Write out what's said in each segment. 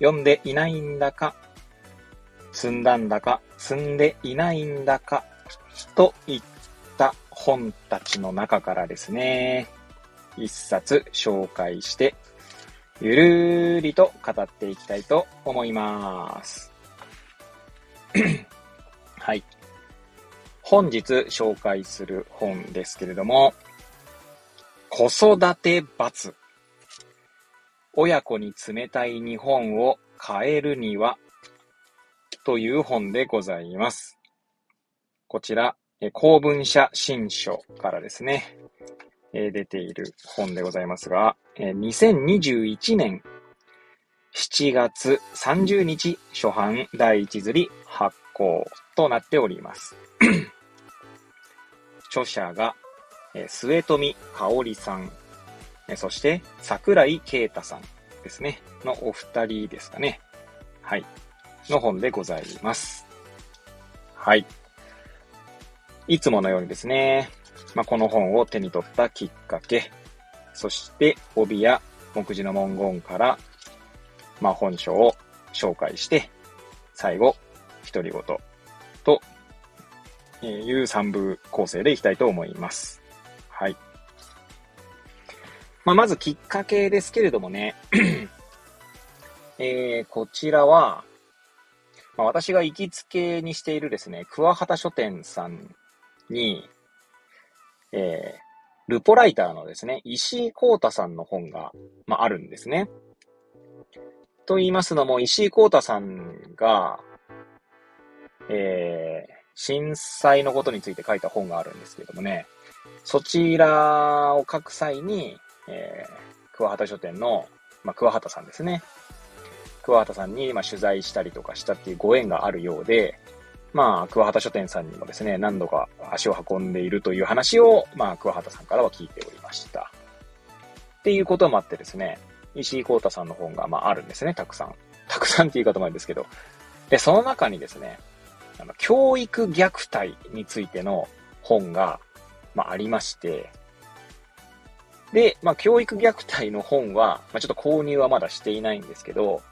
読んでいないんだか、積んだんだか、積んでいないんだか、といった本たちの中からですね、一冊紹介して、ゆるーりと語っていきたいと思います。はい。本日紹介する本ですけれども、子育て罰。親子に冷たい日本を変えるには、という本でございます。こちら、公文社新書からですね、出ている本でございますが、2021年7月30日初版第一釣り発行となっております。著者が、末富香織さん、そして桜井啓太さんですね、のお二人ですかね。はい。の本でございます。はい。いつものようにですね、まあ、この本を手に取ったきっかけ、そして帯や目次の文言から、まあ、本書を紹介して、最後、独り言という三部構成でいきたいと思います。はい。まあ、まずきっかけですけれどもね、えー、こちらは、まあ、私が行きつけにしているですね、桑畑書店さんに、えー、ルポライターのですね、石井光太さんの本が、まあ、あるんですね。と言いますのも、石井光太さんが、えー、震災のことについて書いた本があるんですけどもね、そちらを書く際に、えー、桑畑書店の、まあ、桑畑さんですね。桑畑さんに、まあ、取材したりとかしたっていうご縁があるようで、まあ、桑畑書店さんにもですね、何度か足を運んでいるという話を、まあ、桑畑さんからは聞いておりました。っていうこともあってですね、石井幸太さんの本が、まあ、あるんですね、たくさん。たくさんって言い方もあるんですけど。で、その中にですね、あの、教育虐待についての本が、まあ、ありまして、で、まあ、教育虐待の本は、まあ、ちょっと購入はまだしていないんですけど、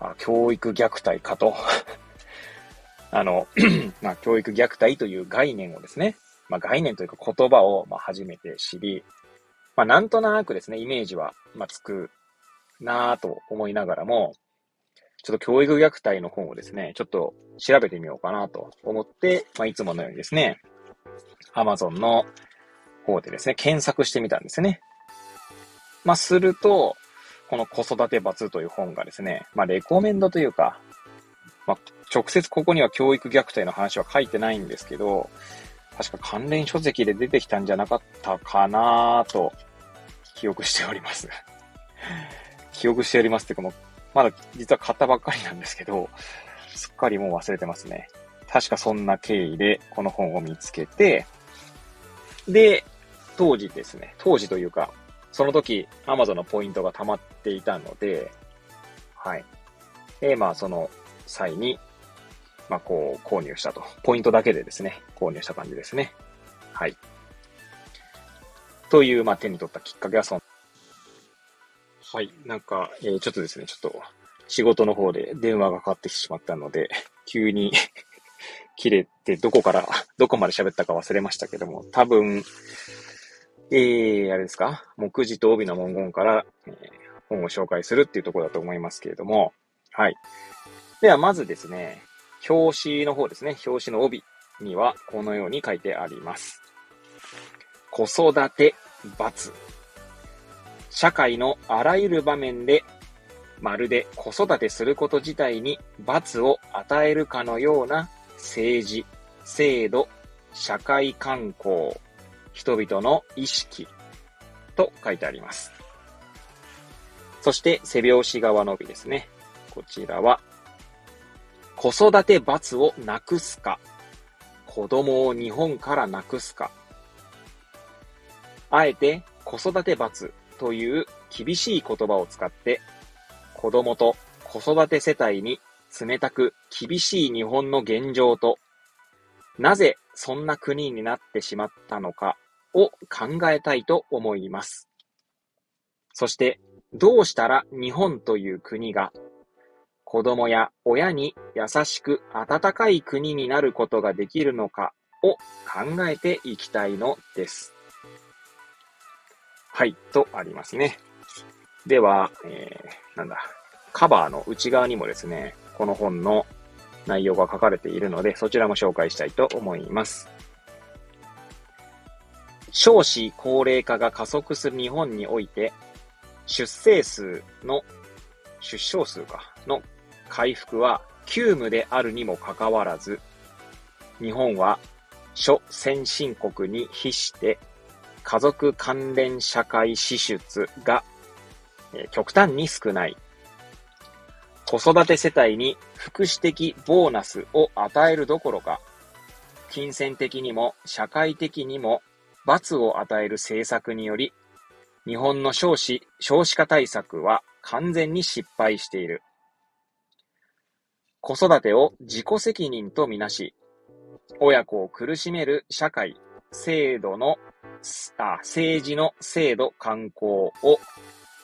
まあ教育虐待かと。あの、まあ、教育虐待という概念をですね、まあ、概念というか言葉を、まあ、初めて知り、まあ、なんとなくですね、イメージは、まあ、つくなぁと思いながらも、ちょっと教育虐待の本をですね、ちょっと調べてみようかなと思って、まあ、いつものようにですね、Amazon の方でですね、検索してみたんですね。まあ、すると、この子育て罰という本がですね、まあ、レコメンドというか、まあ、直接ここには教育虐待の話は書いてないんですけど、確か関連書籍で出てきたんじゃなかったかなと、記憶しております。記憶しておりますっていうか、まだ実は買ったばっかりなんですけど、すっかりもう忘れてますね。確かそんな経緯でこの本を見つけて、で、当時ですね、当時というか、その時 Amazon のポイントが溜まっていたので、はい。で、まあその際に、まあ、こう、購入したと。ポイントだけでですね、購入した感じですね。はい。という、まあ、手に取ったきっかけはその、はい。なんか、えー、ちょっとですね、ちょっと、仕事の方で電話がかかってきてしまったので、急に 切れて、どこから、どこまで喋ったか忘れましたけども、多分、えー、あれですか？目次と帯の文言から、えー、本を紹介するっていうところだと思いますけれども、はい。では、まずですね、表紙の方ですね、表紙の帯にはこのように書いてあります。子育て罰。社会のあらゆる場面で、まるで子育てすること自体に罰を与えるかのような政治、制度、社会観光、人々の意識と書いてあります。そして背表紙側の帯ですね。こちらは子育て罰をなくすか、子供を日本からなくすか。あえて子育て罰という厳しい言葉を使って、子供と子育て世帯に冷たく厳しい日本の現状と、なぜそんな国になってしまったのかを考えたいと思います。そして、どうしたら日本という国が子供や親に優しく温かい国になることができるのかを考えていきたいのです。はい、とありますね。では、えー、なんだ、カバーの内側にもですね、この本の内容が書かれているので、そちらも紹介したいと思います。少子高齢化が加速する日本において、出生数の、出生数か、の回復は急務であるにもかかわらず、日本は諸先進国に比して家族関連社会支出が極端に少ない。子育て世帯に福祉的ボーナスを与えるどころか、金銭的にも社会的にも罰を与える政策により、日本の少子、少子化対策は完全に失敗している。子育てを自己責任とみなし、親子を苦しめる社会、制度の、あ、政治の制度慣行を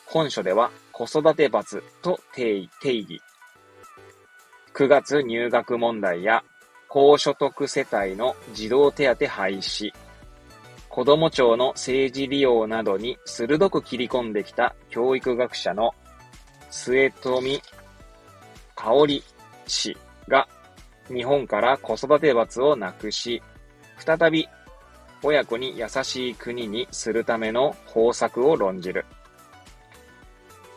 本書では子育て罰と定義。9月入学問題や高所得世帯の児童手当廃止、子ども庁の政治利用などに鋭く切り込んできた教育学者の末富香織氏が日本から子育て罰をなくし、再び親子に優しい国にするための方策を論じる。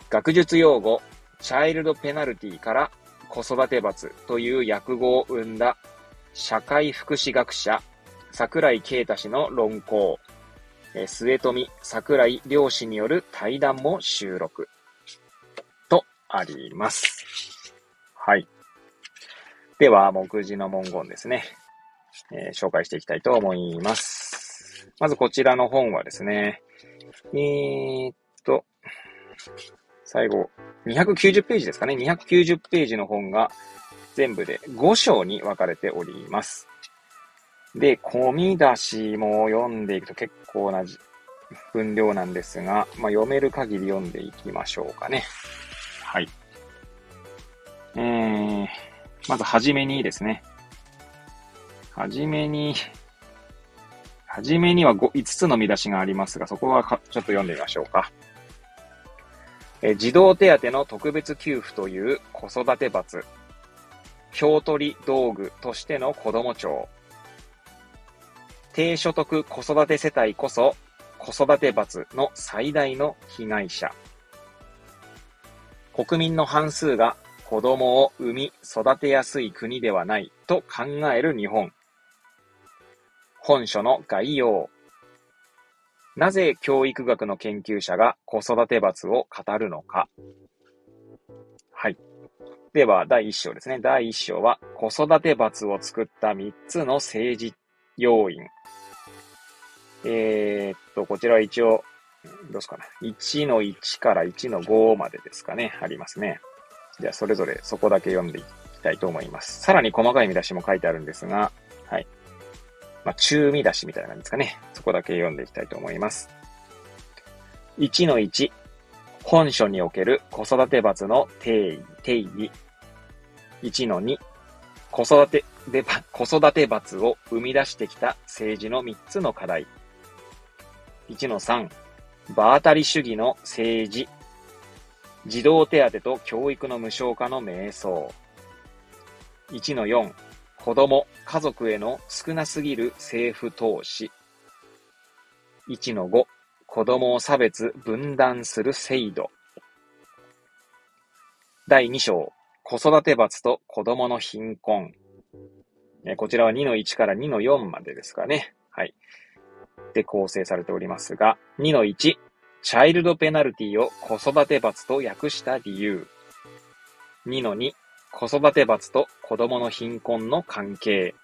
学術用語、チャイルドペナルティから子育て罰という訳語を生んだ社会福祉学者、桜井啓太氏の論考、末富桜井良氏による対談も収録とあります。はい。では、目次の文言ですね、えー、紹介していきたいと思います。まずこちらの本はですね、えー、っと、最後、290ページですかね。290ページの本が全部で5章に分かれております。で、込み出しも読んでいくと結構な分量なんですが、まあ、読める限り読んでいきましょうかね。はい。えー、まずはじめにですね。はじめに、はじめには 5, 5つの見出しがありますが、そこはちょっと読んでみましょうか。え児童手当の特別給付という子育て罰。票取り道具としての子供庁。低所得子育て世帯こそ子育て罰の最大の被害者。国民の半数が子供を産み育てやすい国ではないと考える日本。本書の概要。なぜ教育学の研究者が子育て罰を語るのか。はい。では、第1章ですね。第1章は、子育て罰を作った3つの政治要因。えー、っと、こちらは一応、どうすかね。1の1から1の5までですかね。ありますね。じゃあ、それぞれそこだけ読んでいきたいと思います。さらに細かい見出しも書いてあるんですが、はい。まあ、中見出しみたいな感じですかね。そこだけ読んでいきたいと思います。1の1、本書における子育て罰の定義、定義。1の2、子育てで、子育て罰を生み出してきた政治の3つの課題。1の3、場当たり主義の政治。児童手当と教育の無償化の瞑想。1の4、子供、家族への少なすぎる政府投資。1の5、子供を差別、分断する制度。第2章、子育て罰と子供の貧困。こちらは2の1から2の4までですかね。はい。で構成されておりますが、2の1、チャイルドペナルティを子育て罰と訳した理由。2の2、子育て罰と子供の貧困の関係。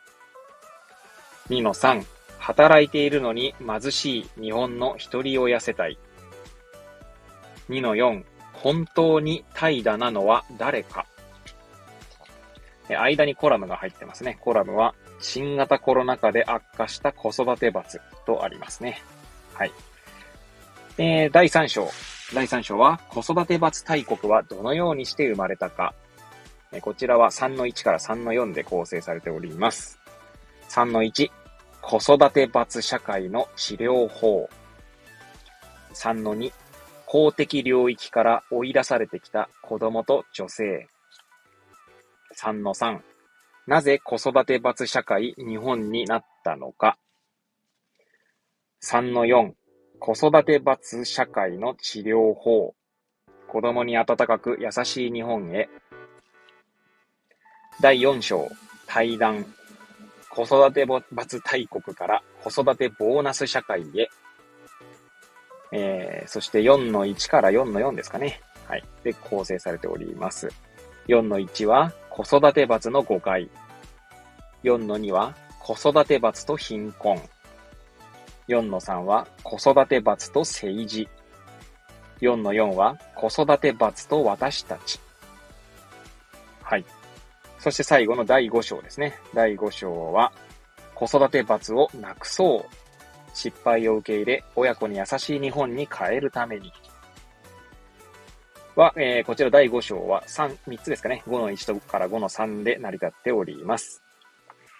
2の3、働いているのに貧しい日本の一人親世帯。2の4、本当に怠惰なのは誰か。間にコラムが入ってますね。コラムは、新型コロナ禍で悪化した子育て罰とありますね。はい。えー、第3章。第3章は、子育て罰大国はどのようにして生まれたか。えこちらは3の1から3の4で構成されております。3の1、子育て罰社会の治療法。3の2、公的領域から追い出されてきた子供と女性。3の3、なぜ子育て罰社会日本になったのか。3の4、子育て罰社会の治療法。子供に温かく優しい日本へ。第4章、対談。子育て罰大国から子育てボーナス社会へ。えー、そして4の1から4の4ですかね。はい。で、構成されております。4の1は子育て罰の誤解。4の2は子育て罰と貧困。4の3は子育て罰と政治。4の4は子育て罰と私たち。そして最後の第5章ですね。第5章は子育て罰をなくそう。失敗を受け入れ、親子に優しい日本に変えるために。は、えー、こちら第5章は3、3つですかね。5の1とから5の3で成り立っております。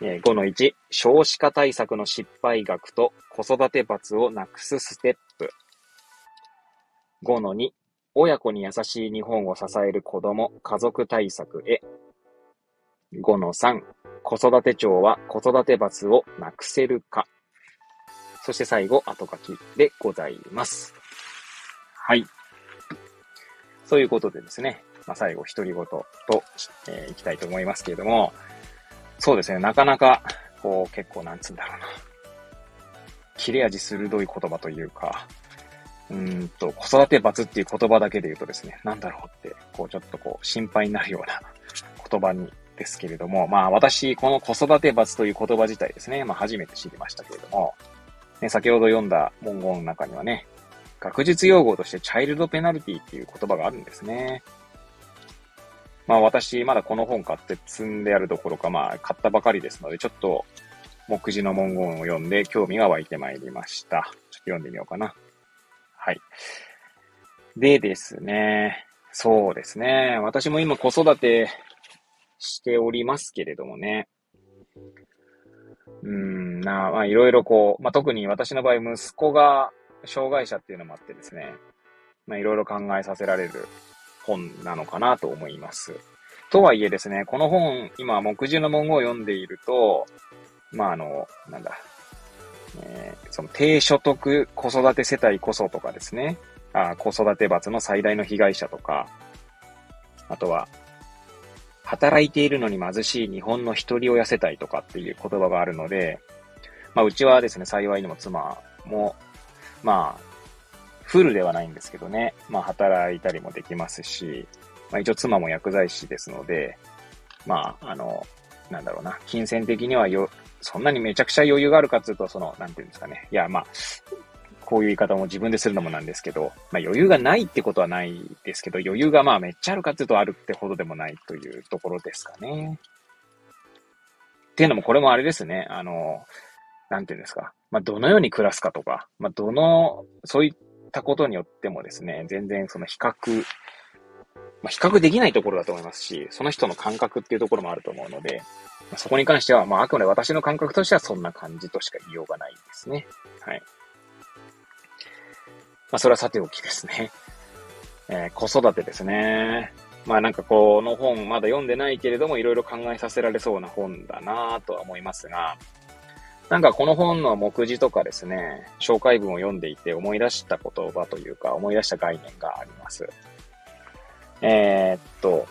えー、5の1、少子化対策の失敗額と子育て罰をなくすステップ。5の2、親子に優しい日本を支える子供、家族対策へ。5の3、子育て庁は子育て罰をなくせるか。そして最後、後書きでございます。はい。そういうことでですね、まあ、最後、独り言と、えー、いきたいと思いますけれども、そうですね、なかなか、こう、結構、なんつうんだろうな。切れ味鋭い言葉というか、うんと、子育て罰っていう言葉だけで言うとですね、なんだろうって、こう、ちょっとこう、心配になるような言葉に、ですけれども、まあ私、この子育て罰という言葉自体ですね、まあ初めて知りましたけれども、ね、先ほど読んだ文言の中にはね、学術用語としてチャイルドペナルティっていう言葉があるんですね。まあ私、まだこの本買って積んであるどころか、まあ買ったばかりですので、ちょっと目次の文言を読んで興味が湧いてまいりました。ちょっと読んでみようかな。はい。でですね、そうですね。私も今子育てしておりますけれどもね。うん、な、まあいろいろこう、まあ特に私の場合息子が障害者っていうのもあってですね、まあいろいろ考えさせられる本なのかなと思います。とはいえですね、この本、今、目次の文言を読んでいると、まあ、あの、なんだ、えー、その低所得子育て世帯こそとかですね、あ子育て罰の最大の被害者とか、あとは、働いているのに貧しい日本の一人親世帯とかっていう言葉があるので、まあ、うちはですね、幸いにも妻も、まあ、フルではないんですけどね、まあ働いたりもできますし、まあ一応妻も薬剤師ですので、まあ、あの、なんだろうな、金銭的にはよ、そんなにめちゃくちゃ余裕があるかっていうと、その、なんていうんですかね。いや、まあ、こういう言い方も自分でするのもなんですけど、まあ余裕がないってことはないですけど、余裕がまあめっちゃあるかっていうとあるってほどでもないというところですかね。っていうのもこれもあれですね。あの、なんていうんですか。まあどのように暮らすかとか、まあどの、そういったことによってもですね、全然その比較、まあ、比較できないところだと思いますし、その人の感覚っていうところもあると思うので、ま、そこに関しては、まあ、あくまで私の感覚としてはそんな感じとしか言いようがないですね。はい。まあ、それはさておきですね。えー、子育てですね。まあなんかこの本まだ読んでないけれども、いろいろ考えさせられそうな本だなとは思いますが、なんかこの本の目次とかですね、紹介文を読んでいて思い出した言葉というか、思い出した概念があります。えー、っと、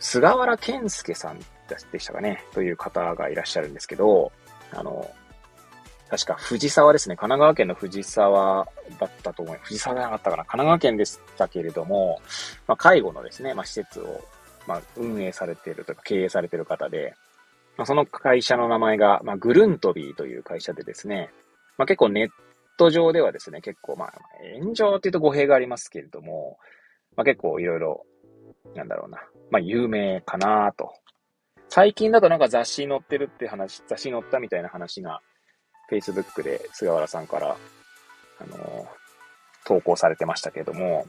菅原健介さんでしたかね、という方がいらっしゃるんですけど、あの、確か藤沢ですね。神奈川県の藤沢だったと思います。藤沢じゃなかったかな。神奈川県でしたけれども、まあ、介護のですね、まあ、施設をまあ、運営されているというか経営されている方で、まあ、その会社の名前が、まあ、グルントビーという会社でですね、まあ、結構ネット上ではですね、結構まあ、炎上っていうと語弊がありますけれども、まあ、結構いろいろ、なんだろうな、まあ、有名かなと。最近だとなんか雑誌に載ってるって話、雑誌に載ったみたいな話が、Facebook で菅原さんから、あのー、投稿されてましたけれども、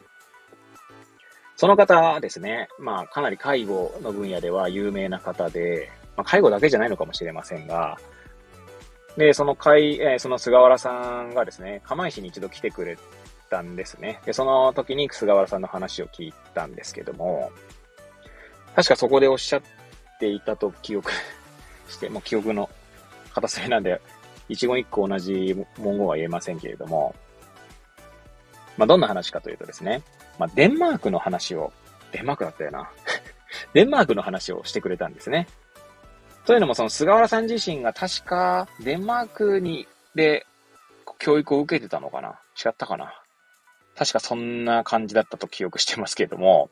その方ですね、まあ、かなり介護の分野では有名な方で、まあ、介護だけじゃないのかもしれませんが、で、その会、えー、その菅原さんがですね、釜石に一度来てくれたんですね。で、その時に菅原さんの話を聞いたんですけども、確かそこでおっしゃっていたと記憶して、もう記憶の片隅なんで、一言一句同じ文言は言えませんけれども、まあ、どんな話かというとですね、まあ、デンマークの話を、デンマークだったよな。デンマークの話をしてくれたんですね。というのも、その菅原さん自身が確かデンマークに、で、教育を受けてたのかな違ったかな確かそんな感じだったと記憶してますけれども、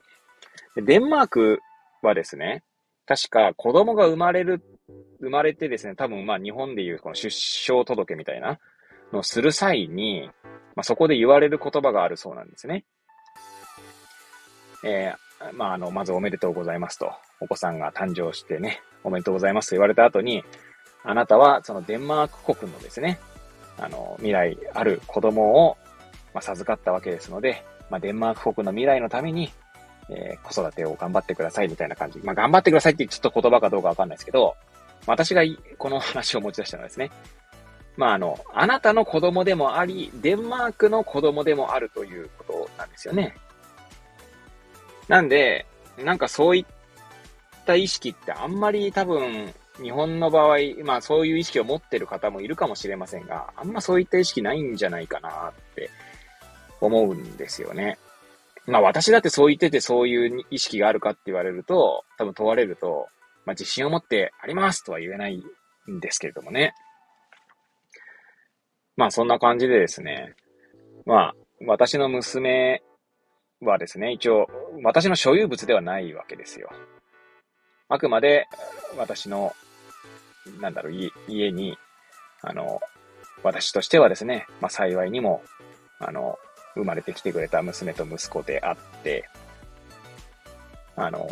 デンマークはですね、確か子供が生まれる、生まれてですね、多分まあ日本でいうこの出生届みたいなのをする際に、まあそこで言われる言葉があるそうなんですね。えー、まああの、まずおめでとうございますと。お子さんが誕生してね、おめでとうございますと言われた後に、あなたはそのデンマーク国のですね、あの、未来ある子供を、まあ、授かったわけですので、まあ、デンマーク国の未来のために、えー、子育てを頑張ってくださいみたいな感じ。まあ、頑張ってくださいってちょっと言葉かどうかわかんないですけど、私がこの話を持ち出したのはですね、まあ、あの、あなたの子供でもあり、デンマークの子供でもあるということなんですよね。なんで、なんかそういった意識ってあんまり多分、日本の場合、まあそういう意識を持ってる方もいるかもしれませんが、あんまそういった意識ないんじゃないかなって思うんですよね。まあ私だってそう言っててそういう意識があるかって言われると、多分問われると、まあ自信を持ってありますとは言えないんですけれどもね。まあそんな感じでですね、まあ私の娘はですね、一応私の所有物ではないわけですよ。あくまで私の、なんだろう、家に、あの、私としてはですね、まあ幸いにも、あの、生まれてきてくれた娘と息子であって、あの、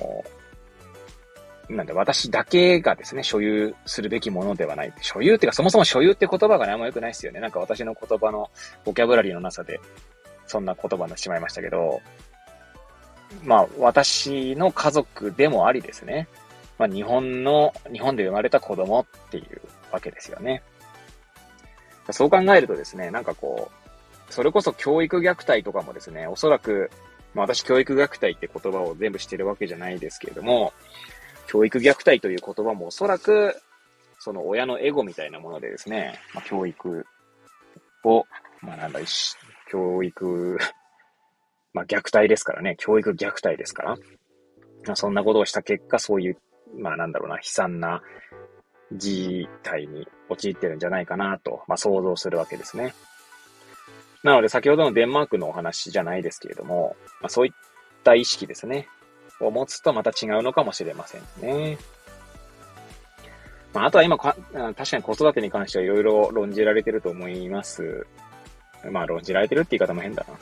なんで私だけがですね、所有するべきものではない。所有っていうか、そもそも所有って言葉がね、あんま良くないですよね。なんか私の言葉のボキャブラリーのなさで、そんな言葉になってしまいましたけど、まあ、私の家族でもありですね。まあ、日本の、日本で生まれた子供っていうわけですよね。そう考えるとですね、なんかこう、それこそ教育虐待とかもですね、おそらく、まあ私教育虐待って言葉を全部してるわけじゃないですけれども、教育虐待という言葉もおそらく、その親のエゴみたいなものでですね、まあ、教育を、まあなんだ、教育、まあ虐待ですからね、教育虐待ですから、まあ、そんなことをした結果、そういう、まあなんだろうな、悲惨な事態に陥ってるんじゃないかなと、まあ想像するわけですね。なので、先ほどのデンマークのお話じゃないですけれども、まあ、そういった意識ですね、を持つとまた違うのかもしれませんね。まあ、あとは今確かに子育てに関してはいろいろ論じられてると思います。まあ、論じられてるって言い方も変だな。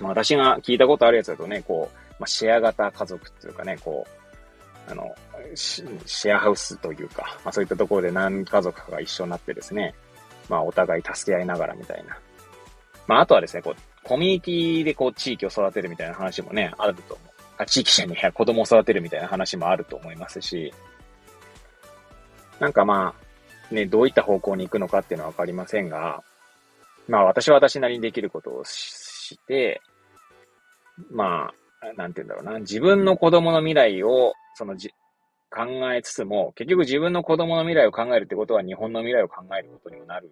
まあ、私が聞いたことあるやつだとね、こう、まあ、シェア型家族っていうかね、こう、あの、シェアハウスというか、まあ、そういったところで何家族かが一緒になってですね、まあ、お互い助け合いながらみたいな、まあ、あとはですね、こう、コミュニティでこう、地域を育てるみたいな話もね、あると思う。地域じゃねえや、子供を育てるみたいな話もあると思いますし、なんかまあ、ね、どういった方向に行くのかっていうのはわかりませんが、まあ私は私なりにできることをして、まあ、なんて言うんだろうな、自分の子供の未来を、そのじ、考えつつも、結局自分の子供の未来を考えるってことは日本の未来を考えることにもなる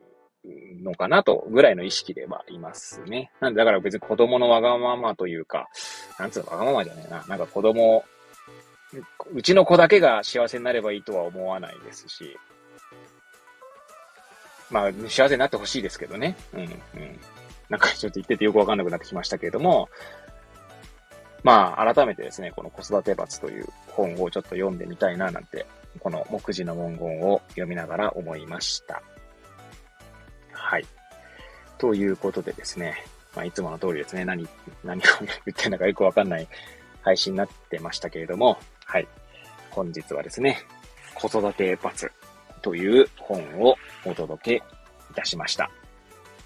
のかなと、ぐらいの意識ではいますね。なんで、だから別に子供のわがままというか、なんつうのわがままじゃねえな。なんか子供、うちの子だけが幸せになればいいとは思わないですし、まあ、幸せになってほしいですけどね。うん、うん。なんかちょっと言っててよくわかんなくなってきましたけれども、まあ、改めてですね、この子育て罰という本をちょっと読んでみたいななんて、この目次の文言を読みながら思いました。はい。ということでですね、まあ、いつもの通りですね、何、何を言ってるのかよくわかんない配信になってましたけれども、はい。本日はですね、子育て罰という本をお届けいたしました。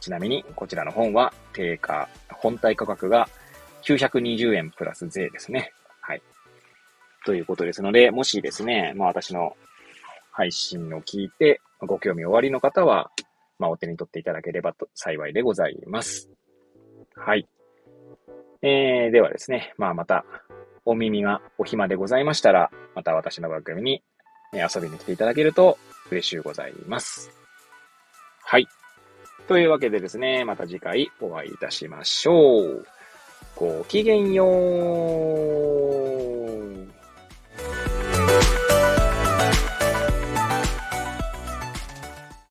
ちなみに、こちらの本は定価、本体価格が920円プラス税ですね。はい。ということですので、もしですね、まあ私の配信を聞いて、ご興味おありの方は、まあお手に取っていただければと幸いでございます。はい。えー、ではですね、まあまた、お耳がお暇でございましたら、また私の番組に遊びに来ていただけると嬉しゅうございます。はい。というわけでですね、また次回お会いいたしましょう。ごきげんよう。